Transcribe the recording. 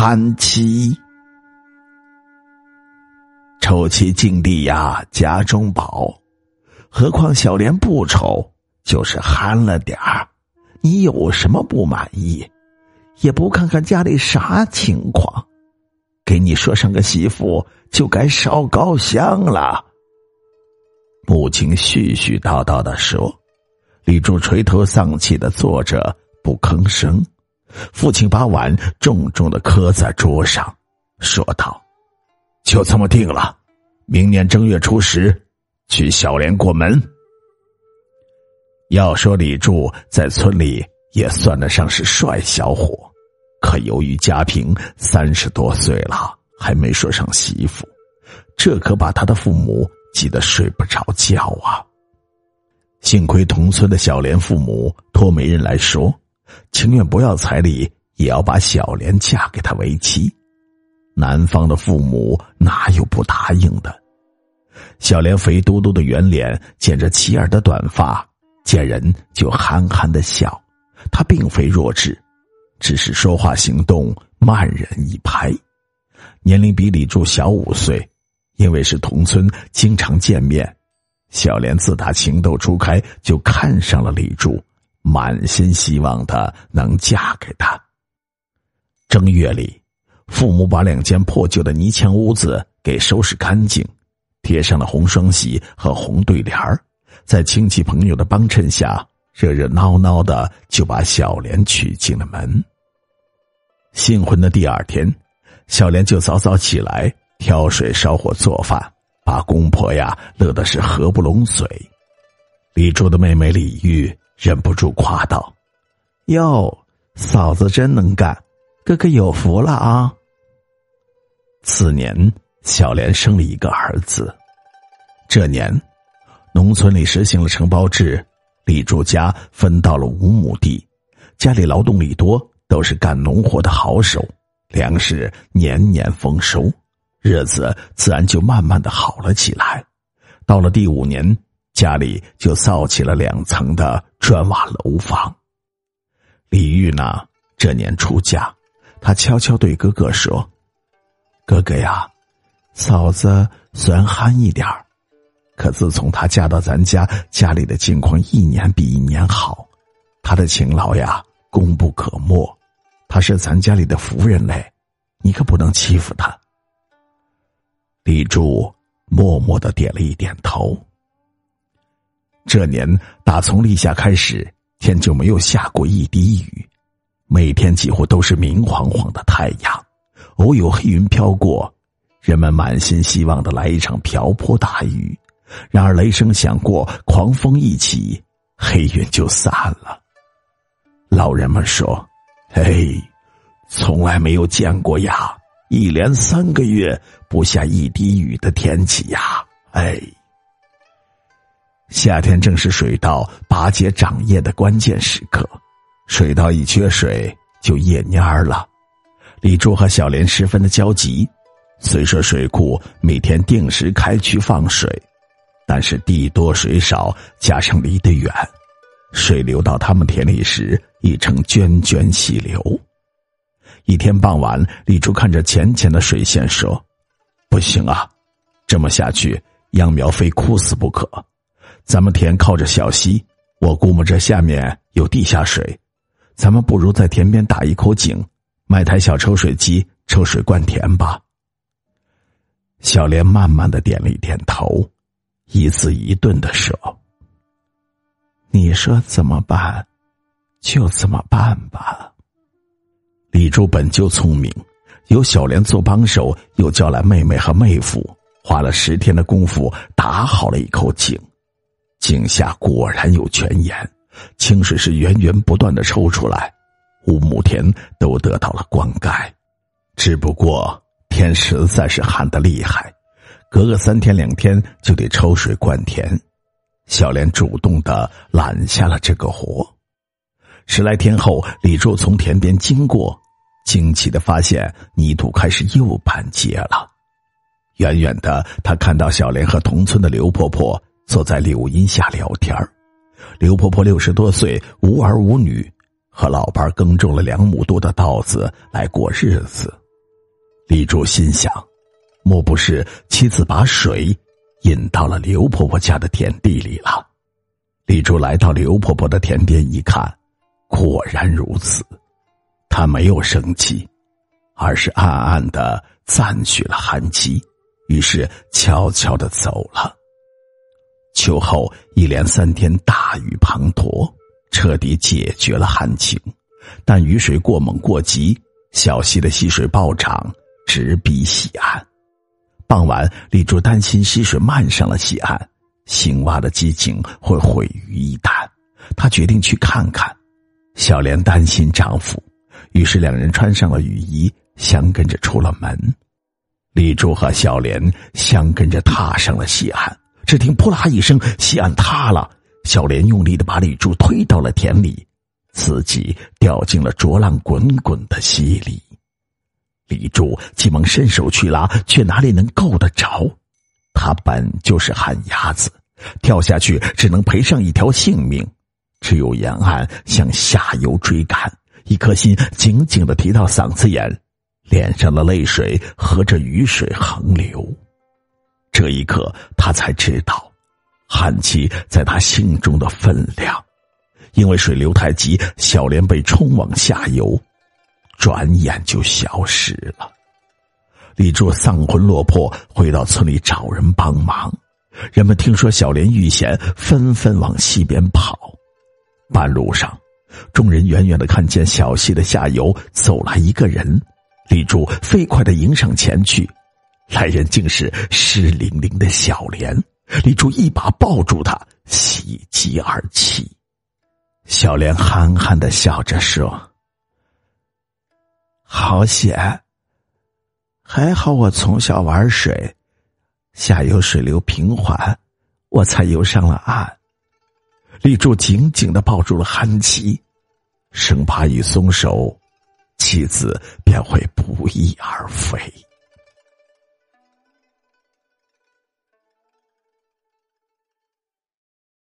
憨妻。丑妻净地呀，家中宝。何况小莲不丑，就是憨了点儿。你有什么不满意？也不看看家里啥情况，给你说上个媳妇就该烧高香了。母亲絮絮叨叨的说，李柱垂头丧气的坐着不吭声。父亲把碗重重的磕在桌上，说道：“就这么定了，明年正月初十去小莲过门。”要说李柱在村里也算得上是帅小伙，可由于家贫，三十多岁了还没说上媳妇，这可把他的父母急得睡不着觉啊。幸亏同村的小莲父母托媒人来说，情愿不要彩礼，也要把小莲嫁给他为妻。男方的父母哪有不答应的？小莲肥嘟嘟的圆脸，剪着齐耳的短发。见人就憨憨的笑，她并非弱智，只是说话行动慢人一拍。年龄比李柱小五岁，因为是同村，经常见面。小莲自打情窦初开，就看上了李柱，满心希望她能嫁给他。正月里，父母把两间破旧的泥墙屋子给收拾干净，贴上了红双喜和红对联儿。在亲戚朋友的帮衬下，热热闹闹的就把小莲娶进了门。新婚的第二天，小莲就早早起来挑水烧火做饭，把公婆呀乐的是合不拢嘴。李柱的妹妹李玉忍不住夸道：“哟，嫂子真能干，哥哥有福了啊！”次年，小莲生了一个儿子。这年。农村里实行了承包制，李柱家分到了五亩地，家里劳动力多，都是干农活的好手，粮食年年丰收，日子自然就慢慢的好了起来。到了第五年，家里就造起了两层的砖瓦楼房。李玉呢，这年出嫁，他悄悄对哥哥说：“哥哥呀，嫂子虽然憨一点。”可自从她嫁到咱家，家里的境况一年比一年好，她的勤劳呀，功不可没。她是咱家里的夫人嘞，你可不能欺负她。李柱默默的点了一点头。这年打从立夏开始，天就没有下过一滴雨，每天几乎都是明晃晃的太阳，偶有黑云飘过，人们满心希望的来一场瓢泼大雨。然而雷声响过，狂风一起，黑云就散了。老人们说：“嘿，从来没有见过呀，一连三个月不下一滴雨的天气呀！”哎，夏天正是水稻拔节长叶的关键时刻，水稻一缺水就叶蔫儿了。李柱和小莲十分的焦急，虽说水库每天定时开渠放水。但是地多水少，加上离得远，水流到他们田里时已成涓涓细流。一天傍晚，李柱看着浅浅的水线说：“不行啊，这么下去，秧苗非枯死不可。咱们田靠着小溪，我估摸着下面有地下水，咱们不如在田边打一口井，买台小抽水机抽水灌田吧。”小莲慢慢的点了一点头。一字一顿的说：“你说怎么办，就怎么办吧。”李柱本就聪明，有小莲做帮手，又叫来妹妹和妹夫，花了十天的功夫打好了一口井。井下果然有泉眼，清水是源源不断的抽出来，五亩田都得到了灌溉。只不过天实在是旱得厉害。隔个三天两天就得抽水灌田，小莲主动的揽下了这个活。十来天后，李柱从田边经过，惊奇的发现泥土开始又板结了。远远的，他看到小莲和同村的刘婆婆坐在柳荫下聊天刘婆婆六十多岁，无儿无女，和老伴耕种了两亩多的稻子来过日子。李柱心想，莫不是妻子把水引到了刘婆婆家的田地里了？李柱来到刘婆婆的田边一看，果然如此。他没有生气，而是暗暗的赞许了韩琦，于是悄悄的走了。秋后一连三天大雨滂沱，彻底解决了旱情，但雨水过猛过急，小溪的溪水暴涨，直逼西岸。傍晚，李柱担心溪水漫上了西岸，青蛙的激情会毁于一旦。他决定去看看。小莲担心丈夫。于是两人穿上了雨衣，相跟着出了门。李柱和小莲相跟着踏上了西岸。只听“扑啦”一声，西岸塌了。小莲用力的把李柱推到了田里，自己掉进了浊浪滚滚的溪里。李柱急忙伸手去拉，却哪里能够得着？他本就是旱鸭子，跳下去只能赔上一条性命。只有沿岸向下游追赶。一颗心紧紧的提到嗓子眼，脸上的泪水和着雨水横流。这一刻，他才知道，韩琦在他心中的分量。因为水流太急，小莲被冲往下游，转眼就消失了。李柱丧魂落魄，回到村里找人帮忙。人们听说小莲遇险，纷纷往西边跑。半路上。众人远远的看见小溪的下游走来一个人，李柱飞快的迎上前去，来人竟是湿淋淋的小莲。李柱一把抱住他，喜极而泣。小莲憨憨的笑着说：“好险，还好我从小玩水，下游水流平缓，我才游上了岸。”李柱紧紧的抱住了韩琦，生怕一松手，妻子便会不翼而飞。